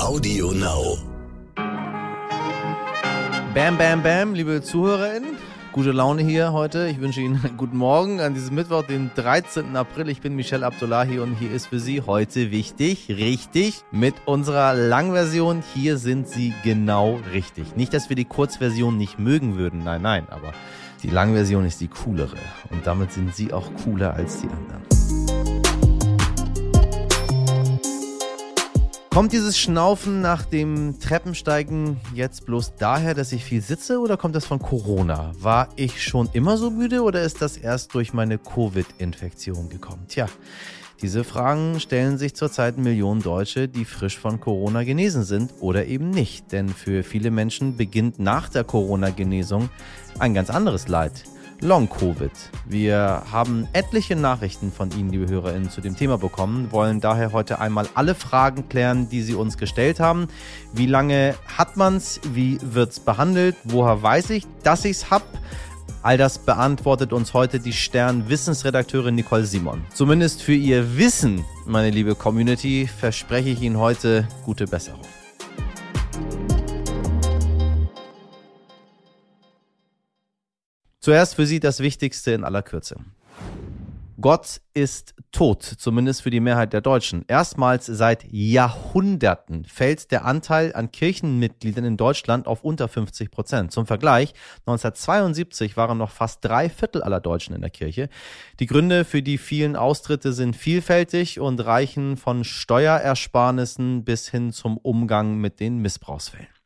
Audio Now. Bam, bam, bam, liebe ZuhörerInnen. Gute Laune hier heute. Ich wünsche Ihnen einen guten Morgen an diesem Mittwoch, den 13. April. Ich bin Michelle Abdullahi und hier ist für Sie heute wichtig, richtig, mit unserer Langversion. Hier sind Sie genau richtig. Nicht, dass wir die Kurzversion nicht mögen würden, nein, nein, aber die Langversion ist die coolere. Und damit sind Sie auch cooler als die anderen. Kommt dieses Schnaufen nach dem Treppensteigen jetzt bloß daher, dass ich viel sitze oder kommt das von Corona? War ich schon immer so müde oder ist das erst durch meine Covid-Infektion gekommen? Tja, diese Fragen stellen sich zurzeit Millionen Deutsche, die frisch von Corona genesen sind oder eben nicht. Denn für viele Menschen beginnt nach der Corona-Genesung ein ganz anderes Leid. Long-Covid. Wir haben etliche Nachrichten von Ihnen, liebe HörerInnen, zu dem Thema bekommen, wollen daher heute einmal alle Fragen klären, die Sie uns gestellt haben. Wie lange hat man's? Wie wird's behandelt? Woher weiß ich, dass ich's hab? All das beantwortet uns heute die Stern-Wissensredakteurin Nicole Simon. Zumindest für ihr Wissen, meine liebe Community, verspreche ich Ihnen heute gute Besserung. Zuerst für Sie das Wichtigste in aller Kürze. Gott ist tot, zumindest für die Mehrheit der Deutschen. Erstmals seit Jahrhunderten fällt der Anteil an Kirchenmitgliedern in Deutschland auf unter 50 Prozent. Zum Vergleich, 1972 waren noch fast drei Viertel aller Deutschen in der Kirche. Die Gründe für die vielen Austritte sind vielfältig und reichen von Steuerersparnissen bis hin zum Umgang mit den Missbrauchsfällen.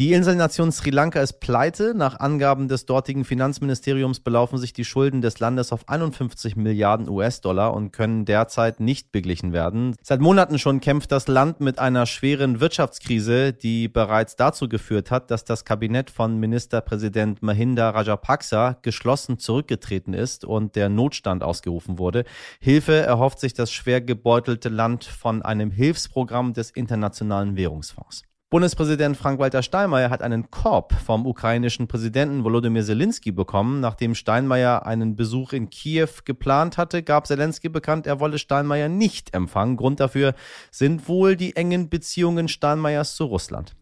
Die Inselnation Sri Lanka ist pleite. Nach Angaben des dortigen Finanzministeriums belaufen sich die Schulden des Landes auf 51 Milliarden US-Dollar und können derzeit nicht beglichen werden. Seit Monaten schon kämpft das Land mit einer schweren Wirtschaftskrise, die bereits dazu geführt hat, dass das Kabinett von Ministerpräsident Mahinda Rajapaksa geschlossen zurückgetreten ist und der Notstand ausgerufen wurde. Hilfe erhofft sich das schwer gebeutelte Land von einem Hilfsprogramm des Internationalen Währungsfonds. Bundespräsident Frank-Walter Steinmeier hat einen Korb vom ukrainischen Präsidenten Volodymyr Zelensky bekommen. Nachdem Steinmeier einen Besuch in Kiew geplant hatte, gab Zelensky bekannt, er wolle Steinmeier nicht empfangen. Grund dafür sind wohl die engen Beziehungen Steinmeiers zu Russland.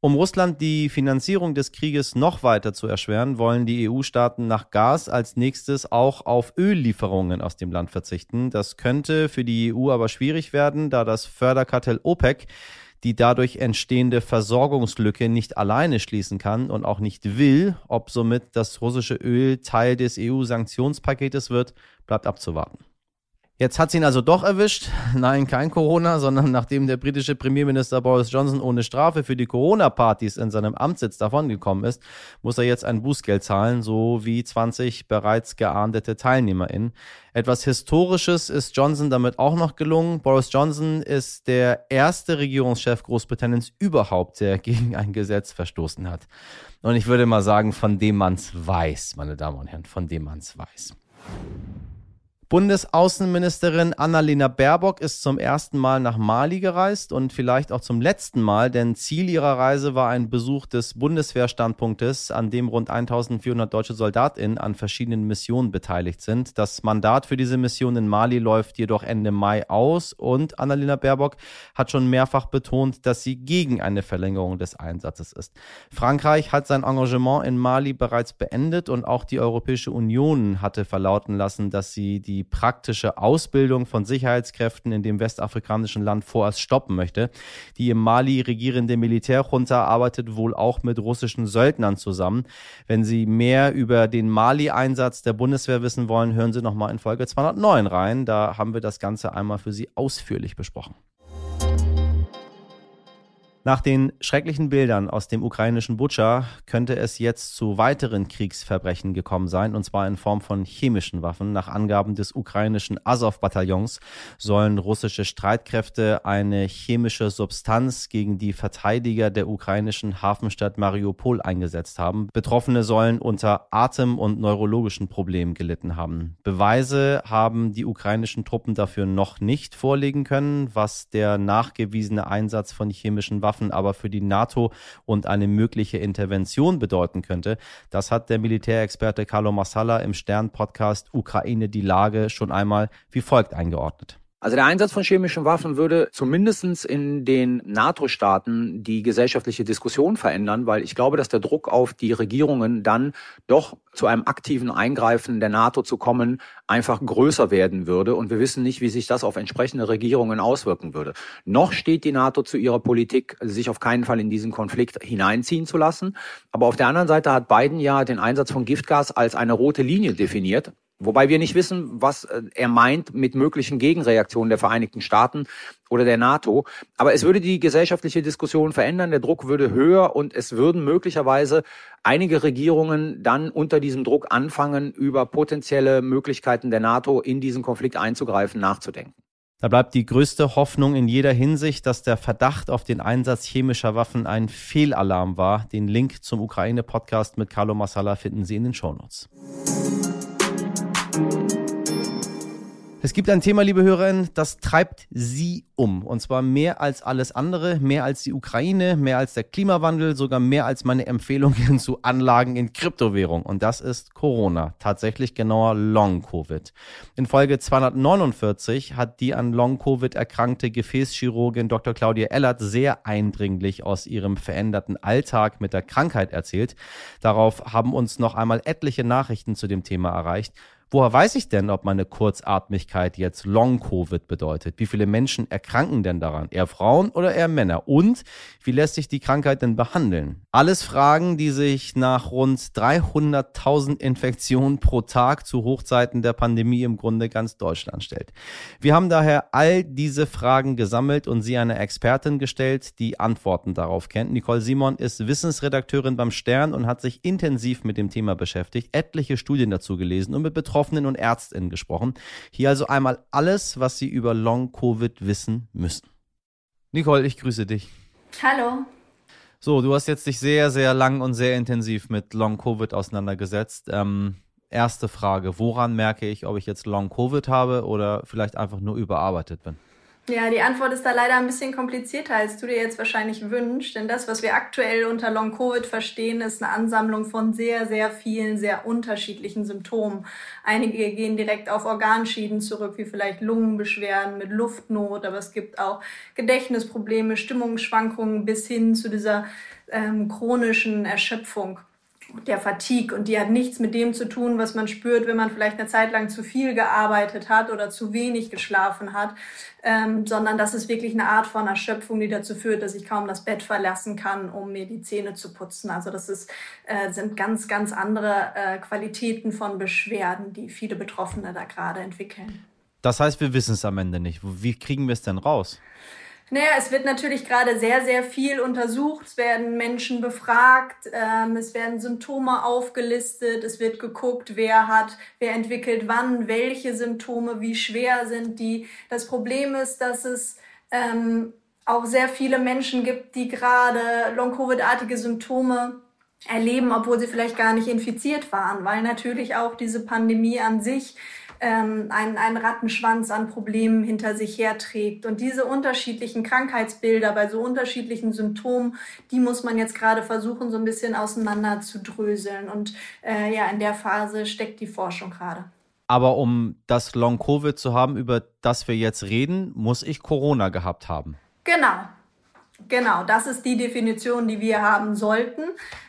Um Russland die Finanzierung des Krieges noch weiter zu erschweren, wollen die EU-Staaten nach Gas als nächstes auch auf Öllieferungen aus dem Land verzichten. Das könnte für die EU aber schwierig werden, da das Förderkartell OPEC die dadurch entstehende Versorgungslücke nicht alleine schließen kann und auch nicht will. Ob somit das russische Öl Teil des EU-Sanktionspaketes wird, bleibt abzuwarten. Jetzt hat sie ihn also doch erwischt. Nein, kein Corona, sondern nachdem der britische Premierminister Boris Johnson ohne Strafe für die Corona-Partys in seinem Amtssitz davongekommen ist, muss er jetzt ein Bußgeld zahlen, so wie 20 bereits geahndete TeilnehmerInnen. Etwas Historisches ist Johnson damit auch noch gelungen. Boris Johnson ist der erste Regierungschef Großbritanniens überhaupt, der gegen ein Gesetz verstoßen hat. Und ich würde mal sagen, von dem man's weiß, meine Damen und Herren, von dem man's weiß. Bundesaußenministerin Annalena Baerbock ist zum ersten Mal nach Mali gereist und vielleicht auch zum letzten Mal, denn Ziel ihrer Reise war ein Besuch des Bundeswehrstandpunktes, an dem rund 1400 deutsche SoldatInnen an verschiedenen Missionen beteiligt sind. Das Mandat für diese Mission in Mali läuft jedoch Ende Mai aus und Annalena Baerbock hat schon mehrfach betont, dass sie gegen eine Verlängerung des Einsatzes ist. Frankreich hat sein Engagement in Mali bereits beendet und auch die Europäische Union hatte verlauten lassen, dass sie die praktische Ausbildung von Sicherheitskräften in dem westafrikanischen Land vorerst stoppen möchte. Die im Mali regierende Militärjunta arbeitet wohl auch mit russischen Söldnern zusammen. Wenn Sie mehr über den Mali-Einsatz der Bundeswehr wissen wollen, hören Sie nochmal in Folge 209 rein. Da haben wir das Ganze einmal für Sie ausführlich besprochen. Nach den schrecklichen Bildern aus dem ukrainischen Butscha könnte es jetzt zu weiteren Kriegsverbrechen gekommen sein, und zwar in Form von chemischen Waffen. Nach Angaben des ukrainischen Azov-Bataillons sollen russische Streitkräfte eine chemische Substanz gegen die Verteidiger der ukrainischen Hafenstadt Mariupol eingesetzt haben. Betroffene sollen unter Atem- und neurologischen Problemen gelitten haben. Beweise haben die ukrainischen Truppen dafür noch nicht vorlegen können, was der nachgewiesene Einsatz von chemischen Waffen Waffen aber für die NATO und eine mögliche Intervention bedeuten könnte. Das hat der Militärexperte Carlo Massala im Stern-Podcast Ukraine die Lage schon einmal wie folgt eingeordnet. Also der Einsatz von chemischen Waffen würde zumindestens in den NATO-Staaten die gesellschaftliche Diskussion verändern, weil ich glaube, dass der Druck auf die Regierungen dann doch zu einem aktiven Eingreifen der NATO zu kommen, einfach größer werden würde. Und wir wissen nicht, wie sich das auf entsprechende Regierungen auswirken würde. Noch steht die NATO zu ihrer Politik, sich auf keinen Fall in diesen Konflikt hineinziehen zu lassen. Aber auf der anderen Seite hat Biden ja den Einsatz von Giftgas als eine rote Linie definiert. Wobei wir nicht wissen, was äh, er meint mit möglichen Gegenreaktionen der Vereinigten Staaten oder der NATO. Aber es würde die gesellschaftliche Diskussion verändern, der Druck würde höher und es würden möglicherweise einige Regierungen dann unter diesem Druck anfangen, über potenzielle Möglichkeiten der NATO in diesen Konflikt einzugreifen, nachzudenken. Da bleibt die größte Hoffnung in jeder Hinsicht, dass der Verdacht auf den Einsatz chemischer Waffen ein Fehlalarm war. Den Link zum Ukraine-Podcast mit Carlo Massala finden Sie in den Shownotes. Es gibt ein Thema, liebe Hörerinnen, das treibt Sie um. Und zwar mehr als alles andere, mehr als die Ukraine, mehr als der Klimawandel, sogar mehr als meine Empfehlungen zu Anlagen in Kryptowährung. Und das ist Corona. Tatsächlich genauer Long-Covid. In Folge 249 hat die an Long-Covid erkrankte Gefäßchirurgin Dr. Claudia Ellert sehr eindringlich aus ihrem veränderten Alltag mit der Krankheit erzählt. Darauf haben uns noch einmal etliche Nachrichten zu dem Thema erreicht. Woher weiß ich denn, ob meine Kurzatmigkeit jetzt Long-Covid bedeutet? Wie viele Menschen erkranken denn daran? Eher Frauen oder eher Männer? Und wie lässt sich die Krankheit denn behandeln? Alles Fragen, die sich nach rund 300.000 Infektionen pro Tag zu Hochzeiten der Pandemie im Grunde ganz Deutschland stellt. Wir haben daher all diese Fragen gesammelt und sie einer Expertin gestellt, die Antworten darauf kennt. Nicole Simon ist Wissensredakteurin beim Stern und hat sich intensiv mit dem Thema beschäftigt, etliche Studien dazu gelesen und mit Betroffenen Betroffenen und Ärztinnen gesprochen. Hier also einmal alles, was Sie über Long-Covid wissen müssen. Nicole, ich grüße dich. Hallo. So, du hast jetzt dich sehr, sehr lang und sehr intensiv mit Long-Covid auseinandergesetzt. Ähm, erste Frage, woran merke ich, ob ich jetzt Long-Covid habe oder vielleicht einfach nur überarbeitet bin? Ja, die Antwort ist da leider ein bisschen komplizierter, als du dir jetzt wahrscheinlich wünschst. Denn das, was wir aktuell unter Long-Covid verstehen, ist eine Ansammlung von sehr, sehr vielen, sehr unterschiedlichen Symptomen. Einige gehen direkt auf Organschieden zurück, wie vielleicht Lungenbeschwerden mit Luftnot, aber es gibt auch Gedächtnisprobleme, Stimmungsschwankungen bis hin zu dieser ähm, chronischen Erschöpfung der Fatigue und die hat nichts mit dem zu tun, was man spürt, wenn man vielleicht eine Zeit lang zu viel gearbeitet hat oder zu wenig geschlafen hat, ähm, sondern das ist wirklich eine Art von Erschöpfung, die dazu führt, dass ich kaum das Bett verlassen kann, um mir die Zähne zu putzen. Also das ist, äh, sind ganz, ganz andere äh, Qualitäten von Beschwerden, die viele Betroffene da gerade entwickeln. Das heißt, wir wissen es am Ende nicht. Wie kriegen wir es denn raus? Naja, es wird natürlich gerade sehr, sehr viel untersucht. Es werden Menschen befragt, ähm, es werden Symptome aufgelistet, es wird geguckt, wer hat, wer entwickelt wann, welche Symptome, wie schwer sind die. Das Problem ist, dass es ähm, auch sehr viele Menschen gibt, die gerade Long-Covid-artige Symptome erleben, obwohl sie vielleicht gar nicht infiziert waren, weil natürlich auch diese Pandemie an sich ähm, einen, einen Rattenschwanz an Problemen hinter sich herträgt. Und diese unterschiedlichen Krankheitsbilder bei so unterschiedlichen Symptomen, die muss man jetzt gerade versuchen, so ein bisschen auseinander zu dröseln. Und äh, ja, in der Phase steckt die Forschung gerade. Aber um das Long-Covid zu haben, über das wir jetzt reden, muss ich Corona gehabt haben. Genau. Genau, das ist die Definition, die wir haben sollten.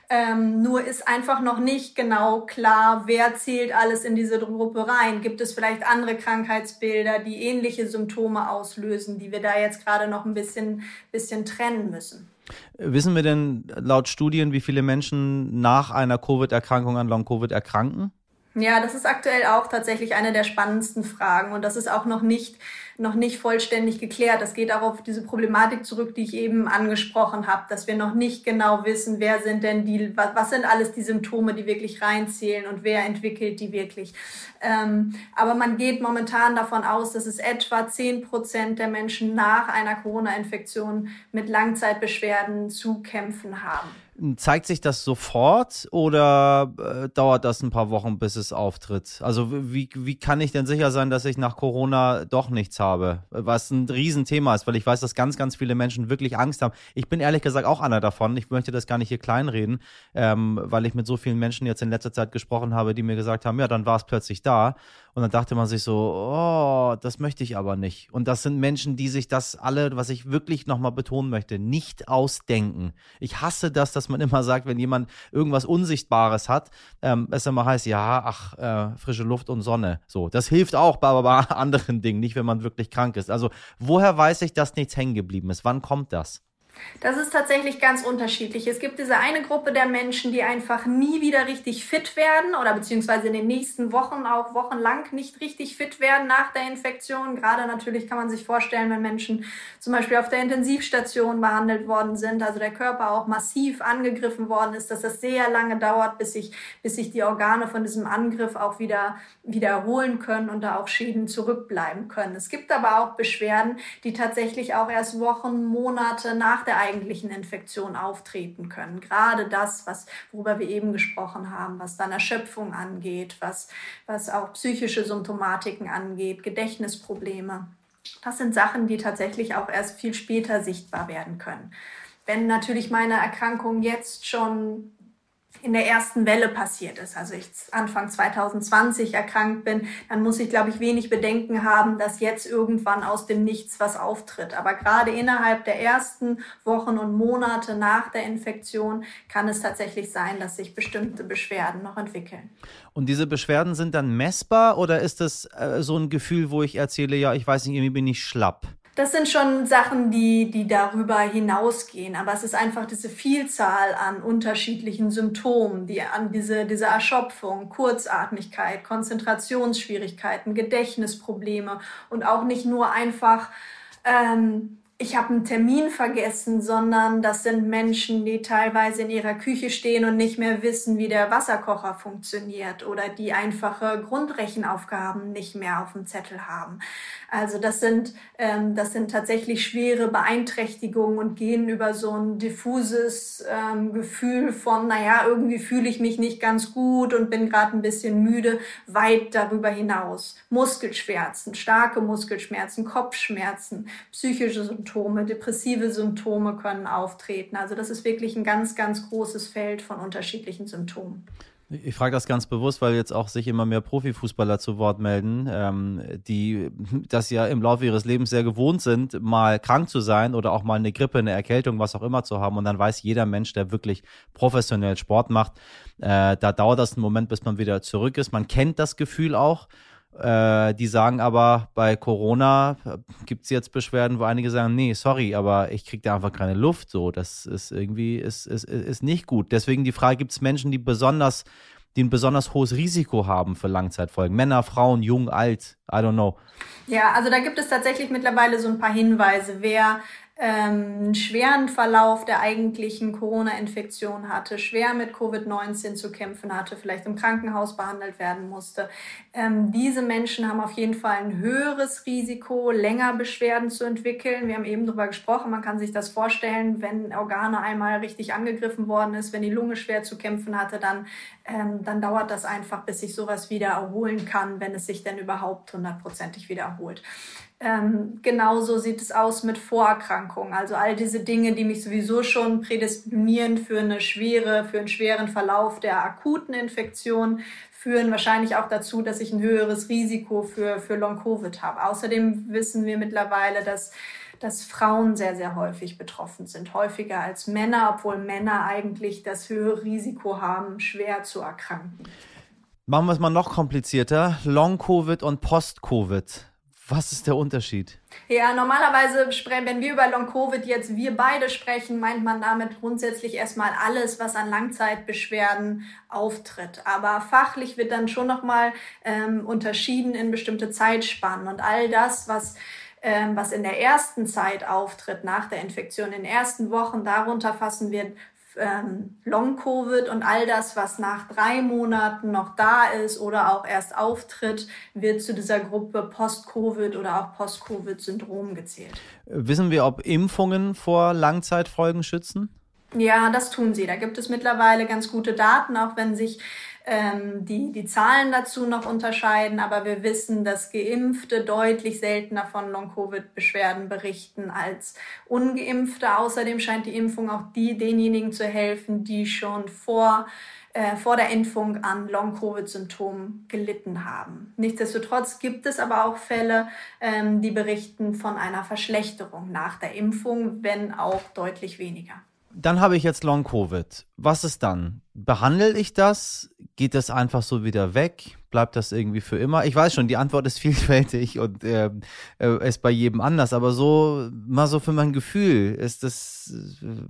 Ähm, nur ist einfach noch nicht genau klar, wer zählt alles in diese Gruppe rein. Gibt es vielleicht andere Krankheitsbilder, die ähnliche Symptome auslösen, die wir da jetzt gerade noch ein bisschen, bisschen trennen müssen? Wissen wir denn laut Studien, wie viele Menschen nach einer Covid-Erkrankung an Long-Covid erkranken? Ja, das ist aktuell auch tatsächlich eine der spannendsten Fragen und das ist auch noch nicht noch nicht vollständig geklärt. Das geht auch auf diese Problematik zurück, die ich eben angesprochen habe, dass wir noch nicht genau wissen, wer sind denn die, was, sind alles die Symptome, die wirklich reinzählen und wer entwickelt die wirklich. Ähm, aber man geht momentan davon aus, dass es etwa zehn Prozent der Menschen nach einer Corona-Infektion mit Langzeitbeschwerden zu kämpfen haben. Zeigt sich das sofort oder äh, dauert das ein paar Wochen, bis es auftritt? Also wie, wie kann ich denn sicher sein, dass ich nach Corona doch nichts habe? Was ein Riesenthema ist, weil ich weiß, dass ganz, ganz viele Menschen wirklich Angst haben. Ich bin ehrlich gesagt auch einer davon. Ich möchte das gar nicht hier kleinreden, ähm, weil ich mit so vielen Menschen jetzt in letzter Zeit gesprochen habe, die mir gesagt haben, ja, dann war es plötzlich da. Und dann dachte man sich so, oh, das möchte ich aber nicht. Und das sind Menschen, die sich das alle, was ich wirklich nochmal betonen möchte, nicht ausdenken. Ich hasse das, dass man immer sagt, wenn jemand irgendwas Unsichtbares hat, ähm, es immer heißt, ja, ach, äh, frische Luft und Sonne. So, das hilft auch bei, bei anderen Dingen, nicht wenn man wirklich krank ist. Also, woher weiß ich, dass nichts hängen geblieben ist? Wann kommt das? Das ist tatsächlich ganz unterschiedlich. Es gibt diese eine Gruppe der Menschen, die einfach nie wieder richtig fit werden oder beziehungsweise in den nächsten Wochen auch wochenlang nicht richtig fit werden nach der Infektion. Gerade natürlich kann man sich vorstellen, wenn Menschen zum Beispiel auf der Intensivstation behandelt worden sind, also der Körper auch massiv angegriffen worden ist, dass das sehr lange dauert, bis sich, bis sich die Organe von diesem Angriff auch wieder, wieder können und da auch Schäden zurückbleiben können. Es gibt aber auch Beschwerden, die tatsächlich auch erst Wochen, Monate nach der eigentlichen Infektion auftreten können. Gerade das, was, worüber wir eben gesprochen haben, was dann Erschöpfung angeht, was, was auch psychische Symptomatiken angeht, Gedächtnisprobleme. Das sind Sachen, die tatsächlich auch erst viel später sichtbar werden können. Wenn natürlich meine Erkrankung jetzt schon in der ersten Welle passiert ist, also ich Anfang 2020 erkrankt bin, dann muss ich, glaube ich, wenig Bedenken haben, dass jetzt irgendwann aus dem Nichts was auftritt. Aber gerade innerhalb der ersten Wochen und Monate nach der Infektion kann es tatsächlich sein, dass sich bestimmte Beschwerden noch entwickeln. Und diese Beschwerden sind dann messbar oder ist das äh, so ein Gefühl, wo ich erzähle, ja, ich weiß nicht, irgendwie bin ich schlapp? Das sind schon Sachen, die, die darüber hinausgehen. Aber es ist einfach diese Vielzahl an unterschiedlichen Symptomen, die an diese, diese Erschöpfung, Kurzatmigkeit, Konzentrationsschwierigkeiten, Gedächtnisprobleme und auch nicht nur einfach ähm, ich habe einen Termin vergessen, sondern das sind Menschen, die teilweise in ihrer Küche stehen und nicht mehr wissen, wie der Wasserkocher funktioniert oder die einfache Grundrechenaufgaben nicht mehr auf dem Zettel haben. Also das sind, ähm, das sind tatsächlich schwere Beeinträchtigungen und gehen über so ein diffuses ähm, Gefühl von, naja, irgendwie fühle ich mich nicht ganz gut und bin gerade ein bisschen müde, weit darüber hinaus. Muskelschmerzen, starke Muskelschmerzen, Kopfschmerzen, psychische Symptome, depressive Symptome können auftreten. Also das ist wirklich ein ganz, ganz großes Feld von unterschiedlichen Symptomen. Ich frage das ganz bewusst, weil jetzt auch sich immer mehr Profifußballer zu Wort melden, ähm, die das ja im Laufe ihres Lebens sehr gewohnt sind, mal krank zu sein oder auch mal eine Grippe, eine Erkältung, was auch immer zu haben. Und dann weiß jeder Mensch, der wirklich professionell Sport macht, äh, da dauert das einen Moment, bis man wieder zurück ist. Man kennt das Gefühl auch. Äh, die sagen aber, bei Corona gibt es jetzt Beschwerden, wo einige sagen, nee, sorry, aber ich kriege da einfach keine Luft. So, das ist irgendwie, ist, ist, ist nicht gut. Deswegen die Frage, gibt es Menschen, die besonders, die ein besonders hohes Risiko haben für Langzeitfolgen? Männer, Frauen, jung, alt, I don't know. Ja, also da gibt es tatsächlich mittlerweile so ein paar Hinweise. Wer ähm, schweren Verlauf der eigentlichen Corona-Infektion hatte, schwer mit Covid-19 zu kämpfen hatte, vielleicht im Krankenhaus behandelt werden musste. Ähm, diese Menschen haben auf jeden Fall ein höheres Risiko, länger Beschwerden zu entwickeln. Wir haben eben darüber gesprochen, man kann sich das vorstellen, wenn Organe einmal richtig angegriffen worden ist, wenn die Lunge schwer zu kämpfen hatte, dann, ähm, dann dauert das einfach, bis sich sowas wieder erholen kann, wenn es sich denn überhaupt hundertprozentig wiederholt. Ähm, genauso sieht es aus mit Vorerkrankungen. Also all diese Dinge, die mich sowieso schon prädisponieren für eine schwere, für einen schweren Verlauf der akuten Infektion, führen wahrscheinlich auch dazu, dass ich ein höheres Risiko für, für Long-Covid habe. Außerdem wissen wir mittlerweile, dass dass Frauen sehr, sehr häufig betroffen sind, häufiger als Männer, obwohl Männer eigentlich das höhere Risiko haben, schwer zu erkranken. Machen wir es mal noch komplizierter. Long-Covid und Post-Covid. Was ist der Unterschied? Ja, normalerweise, wenn wir über Long-Covid jetzt wir beide sprechen, meint man damit grundsätzlich erstmal alles, was an Langzeitbeschwerden auftritt. Aber fachlich wird dann schon nochmal ähm, unterschieden in bestimmte Zeitspannen und all das, was ähm, was in der ersten Zeit auftritt, nach der Infektion, in den ersten Wochen, darunter fassen wir ähm, Long-Covid und all das, was nach drei Monaten noch da ist oder auch erst auftritt, wird zu dieser Gruppe Post-Covid oder auch Post-Covid-Syndrom gezählt. Wissen wir, ob Impfungen vor Langzeitfolgen schützen? Ja, das tun sie. Da gibt es mittlerweile ganz gute Daten, auch wenn sich ähm, die, die Zahlen dazu noch unterscheiden, aber wir wissen, dass Geimpfte deutlich seltener von Long-Covid-Beschwerden berichten als Ungeimpfte. Außerdem scheint die Impfung auch die, denjenigen zu helfen, die schon vor äh, vor der Impfung an Long-Covid-Symptomen gelitten haben. Nichtsdestotrotz gibt es aber auch Fälle, ähm, die berichten von einer Verschlechterung nach der Impfung, wenn auch deutlich weniger. Dann habe ich jetzt Long-Covid. Was ist dann? Behandle ich das? Geht das einfach so wieder weg? Bleibt das irgendwie für immer? Ich weiß schon, die Antwort ist vielfältig und äh, äh, ist bei jedem anders, aber so, mal so für mein Gefühl, ist das,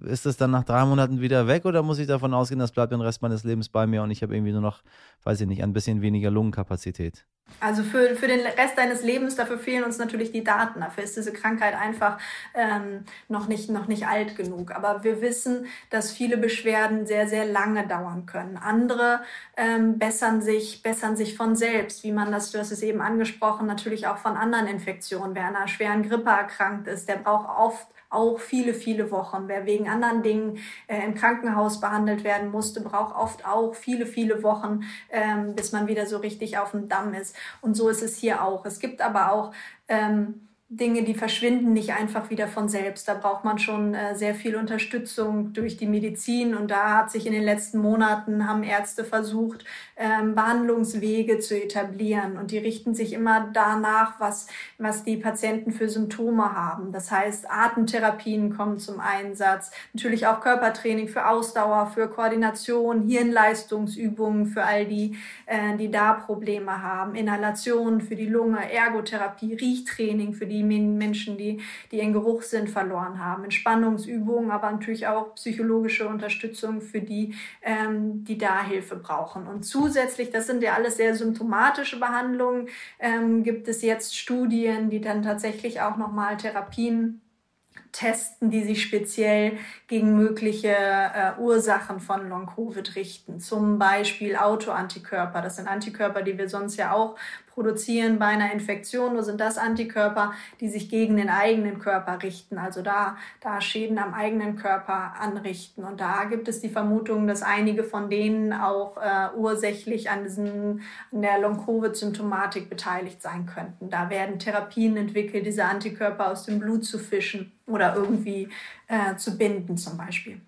ist das dann nach drei Monaten wieder weg oder muss ich davon ausgehen, das bleibt den Rest meines Lebens bei mir und ich habe irgendwie nur noch, weiß ich nicht, ein bisschen weniger Lungenkapazität? Also für, für den Rest deines Lebens, dafür fehlen uns natürlich die Daten. Dafür ist diese Krankheit einfach ähm, noch, nicht, noch nicht alt genug. Aber wir wissen, dass viele Beschwerden sehr, sehr lange dauern können. Andere ähm, bessern, sich, bessern sich von selbst, wie man das, du hast es eben angesprochen, natürlich auch von anderen Infektionen. Wer einer schweren Grippe erkrankt ist, der braucht oft auch viele, viele Wochen. Wer wegen anderen Dingen äh, im Krankenhaus behandelt werden musste, braucht oft auch viele, viele Wochen, ähm, bis man wieder so richtig auf dem Damm ist. Und so ist es hier auch. Es gibt aber auch ähm, Dinge, die verschwinden nicht einfach wieder von selbst. Da braucht man schon äh, sehr viel Unterstützung durch die Medizin. Und da hat sich in den letzten Monaten, haben Ärzte versucht, ähm, Behandlungswege zu etablieren. Und die richten sich immer danach, was, was die Patienten für Symptome haben. Das heißt, Atemtherapien kommen zum Einsatz. Natürlich auch Körpertraining für Ausdauer, für Koordination, Hirnleistungsübungen für all die, äh, die da Probleme haben. Inhalation für die Lunge, Ergotherapie, Riechtraining für die Menschen, die, die ihren Geruchssinn verloren haben. Entspannungsübungen, aber natürlich auch psychologische Unterstützung für die, ähm, die da Hilfe brauchen. Und zusätzlich, das sind ja alles sehr symptomatische Behandlungen, ähm, gibt es jetzt Studien, die dann tatsächlich auch nochmal Therapien testen, die sich speziell gegen mögliche äh, Ursachen von Long-Covid richten. Zum Beispiel Autoantikörper. Das sind Antikörper, die wir sonst ja auch produzieren bei einer Infektion, nur sind das Antikörper, die sich gegen den eigenen Körper richten, also da, da Schäden am eigenen Körper anrichten. Und da gibt es die Vermutung, dass einige von denen auch äh, ursächlich an, diesen, an der Long-Covid-Symptomatik beteiligt sein könnten. Da werden Therapien entwickelt, diese Antikörper aus dem Blut zu fischen oder irgendwie äh, zu binden zum Beispiel.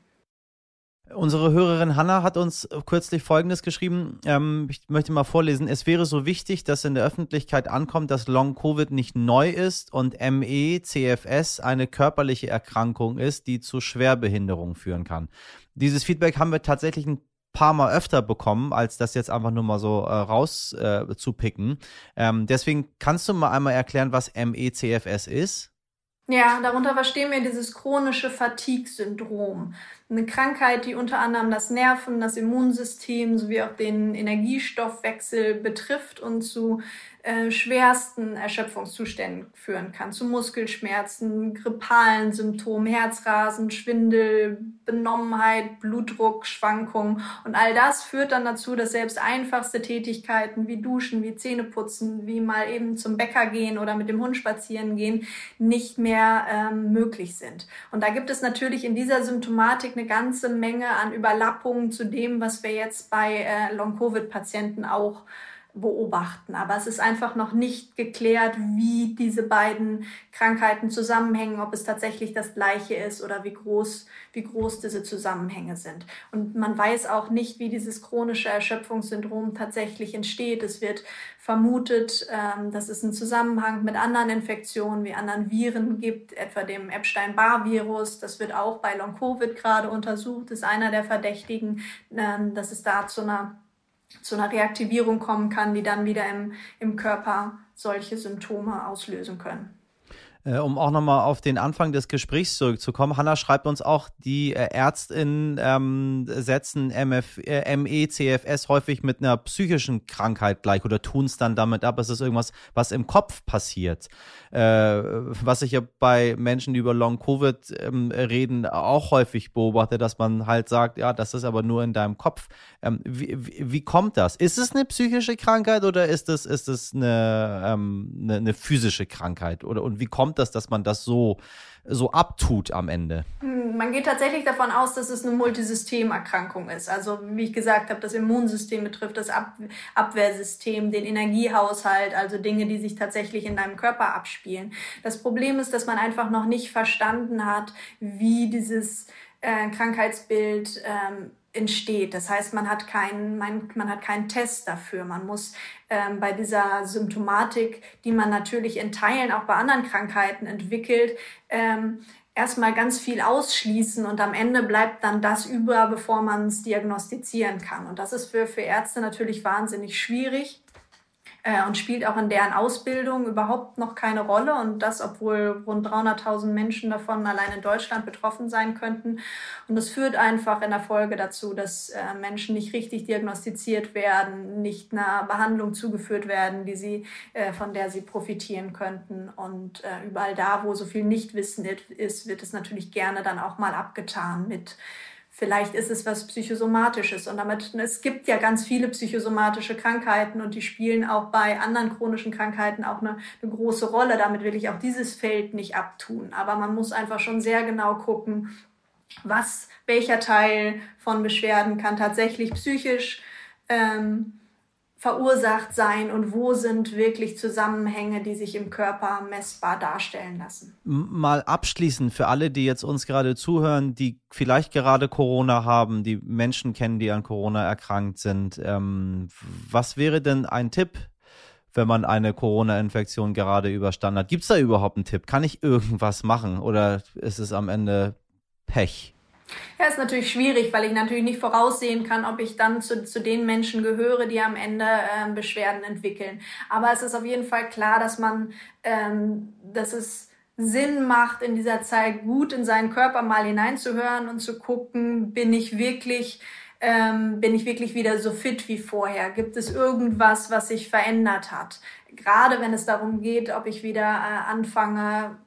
Unsere Hörerin Hanna hat uns kürzlich Folgendes geschrieben. Ähm, ich möchte mal vorlesen. Es wäre so wichtig, dass in der Öffentlichkeit ankommt, dass Long-Covid nicht neu ist und ME, CFS eine körperliche Erkrankung ist, die zu Schwerbehinderung führen kann. Dieses Feedback haben wir tatsächlich ein paar Mal öfter bekommen, als das jetzt einfach nur mal so äh, rauszupicken. Äh, ähm, deswegen kannst du mal einmal erklären, was ME-CFS ist? Ja, darunter verstehen wir dieses chronische Fatigue-Syndrom. Eine Krankheit, die unter anderem das Nerven, das Immunsystem sowie auch den Energiestoffwechsel betrifft und zu äh, schwersten Erschöpfungszuständen führen kann, zu Muskelschmerzen, grippalen Symptomen, Herzrasen, Schwindel, Benommenheit, Blutdruck, Schwankungen. Und all das führt dann dazu, dass selbst einfachste Tätigkeiten wie Duschen, wie Zähneputzen, wie mal eben zum Bäcker gehen oder mit dem Hund spazieren gehen, nicht mehr ähm, möglich sind. Und da gibt es natürlich in dieser Symptomatik eine ganze Menge an Überlappungen zu dem, was wir jetzt bei äh, Long-Covid-Patienten auch beobachten. Aber es ist einfach noch nicht geklärt, wie diese beiden Krankheiten zusammenhängen, ob es tatsächlich das gleiche ist oder wie groß, wie groß diese Zusammenhänge sind. Und man weiß auch nicht, wie dieses chronische Erschöpfungssyndrom tatsächlich entsteht. Es wird vermutet, ähm, dass es einen Zusammenhang mit anderen Infektionen wie anderen Viren gibt, etwa dem Epstein-Barr-Virus. Das wird auch bei Long-Covid gerade untersucht, ist einer der Verdächtigen, ähm, dass es da zu einer zu einer Reaktivierung kommen kann, die dann wieder im, im Körper solche Symptome auslösen können. Äh, um auch nochmal auf den Anfang des Gesprächs zurückzukommen. Hanna schreibt uns auch, die äh, Ärztinnen ähm, setzen MF, äh, ME, CFS häufig mit einer psychischen Krankheit gleich oder tun es dann damit ab. Es ist irgendwas, was im Kopf passiert. Äh, was ich ja bei Menschen, die über Long-Covid ähm, reden, auch häufig beobachte, dass man halt sagt, ja, das ist aber nur in deinem Kopf. Ähm, wie, wie, kommt das? Ist es eine psychische Krankheit oder ist es, ist es eine, ähm, eine, eine physische Krankheit? Oder, und wie kommt das, dass man das so, so abtut am Ende? Man geht tatsächlich davon aus, dass es eine Multisystemerkrankung ist. Also wie ich gesagt habe, das Immunsystem betrifft das Ab Abwehrsystem, den Energiehaushalt, also Dinge, die sich tatsächlich in deinem Körper abspielen. Das Problem ist, dass man einfach noch nicht verstanden hat, wie dieses äh, Krankheitsbild ähm, entsteht. Das heißt, man hat keinen, man, man hat keinen Test dafür. Man muss ähm, bei dieser Symptomatik, die man natürlich in Teilen auch bei anderen Krankheiten entwickelt, ähm, erstmal ganz viel ausschließen und am Ende bleibt dann das über, bevor man es diagnostizieren kann. Und das ist für, für Ärzte natürlich wahnsinnig schwierig äh, und spielt auch in deren Ausbildung überhaupt noch keine Rolle. Und das, obwohl rund 300.000 Menschen davon allein in Deutschland betroffen sein könnten. Und das führt einfach in der Folge dazu, dass äh, Menschen nicht richtig diagnostiziert werden, nicht einer Behandlung zugeführt werden, die sie, äh, von der sie profitieren könnten. Und äh, überall da, wo so viel Nichtwissen ist, wird es natürlich gerne dann auch mal abgetan mit Vielleicht ist es was Psychosomatisches und damit, es gibt ja ganz viele psychosomatische Krankheiten und die spielen auch bei anderen chronischen Krankheiten auch eine, eine große Rolle. Damit will ich auch dieses Feld nicht abtun. Aber man muss einfach schon sehr genau gucken, was, welcher Teil von Beschwerden kann tatsächlich psychisch ähm, verursacht sein und wo sind wirklich Zusammenhänge, die sich im Körper messbar darstellen lassen. Mal abschließend für alle, die jetzt uns gerade zuhören, die vielleicht gerade Corona haben, die Menschen kennen, die an Corona erkrankt sind. Ähm, was wäre denn ein Tipp, wenn man eine Corona-Infektion gerade überstanden hat? Gibt es da überhaupt einen Tipp? Kann ich irgendwas machen oder ist es am Ende Pech? Ja, ist natürlich schwierig, weil ich natürlich nicht voraussehen kann, ob ich dann zu, zu den Menschen gehöre, die am Ende äh, Beschwerden entwickeln. Aber es ist auf jeden Fall klar, dass man, ähm, dass es Sinn macht, in dieser Zeit gut in seinen Körper mal hineinzuhören und zu gucken, bin ich wirklich ähm, bin ich wirklich wieder so fit wie vorher? Gibt es irgendwas, was sich verändert hat? Gerade wenn es darum geht, ob ich wieder äh, anfange,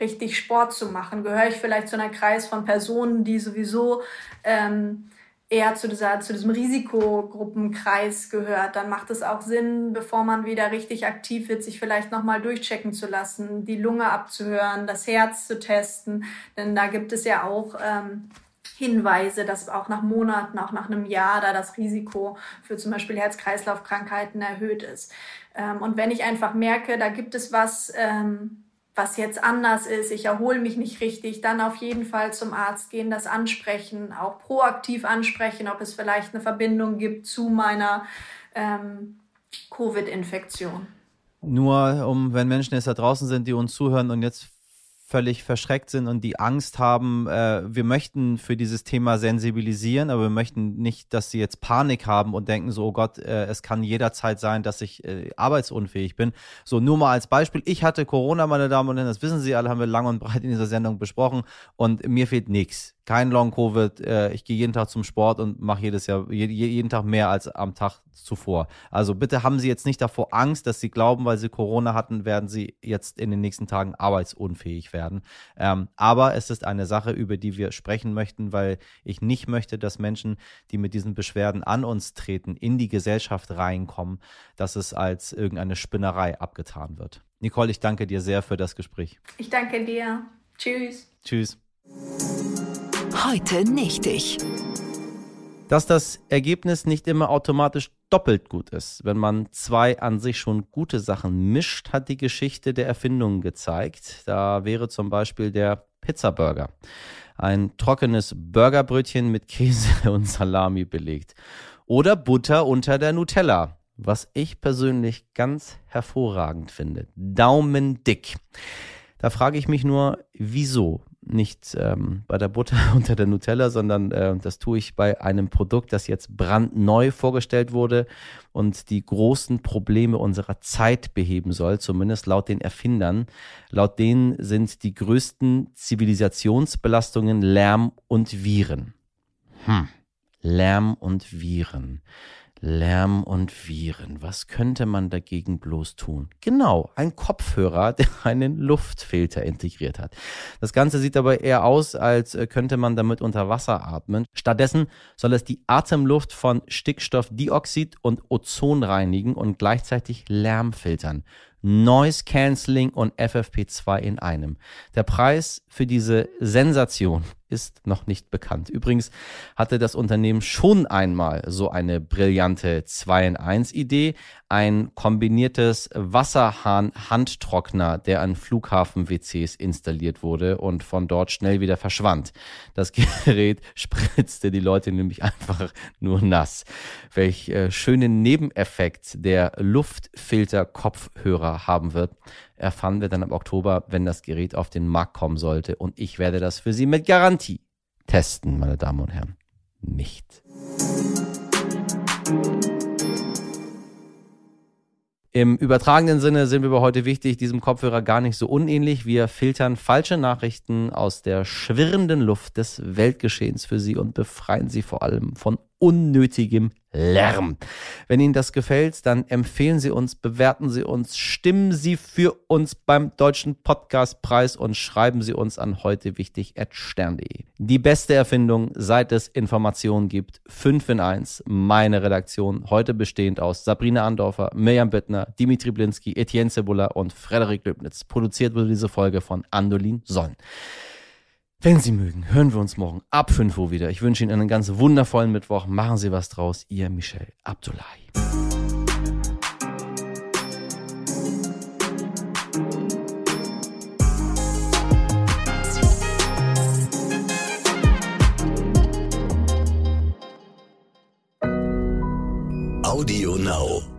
richtig Sport zu machen? Gehöre ich vielleicht zu einer Kreis von Personen, die sowieso ähm, eher zu, dieser, zu diesem Risikogruppenkreis gehört? Dann macht es auch Sinn, bevor man wieder richtig aktiv wird, sich vielleicht nochmal durchchecken zu lassen, die Lunge abzuhören, das Herz zu testen. Denn da gibt es ja auch ähm, Hinweise, dass auch nach Monaten, auch nach einem Jahr da das Risiko für zum Beispiel Herz-Kreislauf-Krankheiten erhöht ist. Ähm, und wenn ich einfach merke, da gibt es was, ähm, was jetzt anders ist, ich erhole mich nicht richtig, dann auf jeden Fall zum Arzt gehen, das ansprechen, auch proaktiv ansprechen, ob es vielleicht eine Verbindung gibt zu meiner ähm, Covid-Infektion. Nur um, wenn Menschen jetzt da draußen sind, die uns zuhören und jetzt völlig verschreckt sind und die Angst haben, äh, wir möchten für dieses Thema sensibilisieren, aber wir möchten nicht, dass sie jetzt Panik haben und denken so, oh Gott, äh, es kann jederzeit sein, dass ich äh, arbeitsunfähig bin. So, nur mal als Beispiel, ich hatte Corona, meine Damen und Herren, das wissen Sie alle, haben wir lang und breit in dieser Sendung besprochen und mir fehlt nichts kein Long-Covid. Äh, ich gehe jeden Tag zum Sport und mache jedes Jahr je, jeden Tag mehr als am Tag zuvor. Also bitte haben Sie jetzt nicht davor Angst, dass Sie glauben, weil Sie Corona hatten, werden Sie jetzt in den nächsten Tagen arbeitsunfähig werden. Ähm, aber es ist eine Sache, über die wir sprechen möchten, weil ich nicht möchte, dass Menschen, die mit diesen Beschwerden an uns treten, in die Gesellschaft reinkommen, dass es als irgendeine Spinnerei abgetan wird. Nicole, ich danke dir sehr für das Gespräch. Ich danke dir. Tschüss. Tschüss. Heute nicht ich. Dass das Ergebnis nicht immer automatisch doppelt gut ist. Wenn man zwei an sich schon gute Sachen mischt, hat die Geschichte der Erfindungen gezeigt. Da wäre zum Beispiel der Pizzaburger. Ein trockenes Burgerbrötchen mit Käse und Salami belegt. Oder Butter unter der Nutella. Was ich persönlich ganz hervorragend finde. Daumen dick. Da frage ich mich nur, wieso? Nicht ähm, bei der Butter unter der Nutella, sondern äh, das tue ich bei einem Produkt, das jetzt brandneu vorgestellt wurde und die großen Probleme unserer Zeit beheben soll, zumindest laut den Erfindern. Laut denen sind die größten Zivilisationsbelastungen Lärm und Viren. Hm. Lärm und Viren. Lärm und Viren. Was könnte man dagegen bloß tun? Genau, ein Kopfhörer, der einen Luftfilter integriert hat. Das Ganze sieht aber eher aus, als äh, könnte man damit unter Wasser atmen. Stattdessen soll es die Atemluft von Stickstoffdioxid und Ozon reinigen und gleichzeitig Lärm filtern. Noise Cancelling und FFP2 in einem. Der Preis für diese Sensation ist noch nicht bekannt. Übrigens hatte das Unternehmen schon einmal so eine brillante 2 in 1 Idee. Ein kombiniertes Wasserhahn-Handtrockner, der an Flughafen-WCs installiert wurde und von dort schnell wieder verschwand. Das Gerät spritzte die Leute nämlich einfach nur nass. Welch äh, schönen Nebeneffekt der Luftfilter-Kopfhörer haben wird, erfahren wir dann im Oktober, wenn das Gerät auf den Markt kommen sollte. Und ich werde das für Sie mit Garantie testen, meine Damen und Herren. Nicht. Im übertragenen Sinne sind wir aber heute wichtig, diesem Kopfhörer gar nicht so unähnlich. Wir filtern falsche Nachrichten aus der schwirrenden Luft des Weltgeschehens für Sie und befreien Sie vor allem von unnötigem Lärm. Wenn Ihnen das gefällt, dann empfehlen Sie uns, bewerten Sie uns, stimmen Sie für uns beim Deutschen Podcastpreis und schreiben Sie uns an heute wichtig stern.de. Die beste Erfindung, seit es Informationen gibt, 5 in 1, meine Redaktion, heute bestehend aus Sabrina Andorfer, Mirjam Bittner, Dimitri Blinski, Etienne Cebula und Frederik Löbnitz. Produziert wurde diese Folge von Andolin Sonn. Wenn Sie mögen, hören wir uns morgen ab 5 Uhr wieder. Ich wünsche Ihnen einen ganz wundervollen Mittwoch. Machen Sie was draus. Ihr Michel Abdullahi. Audio Now.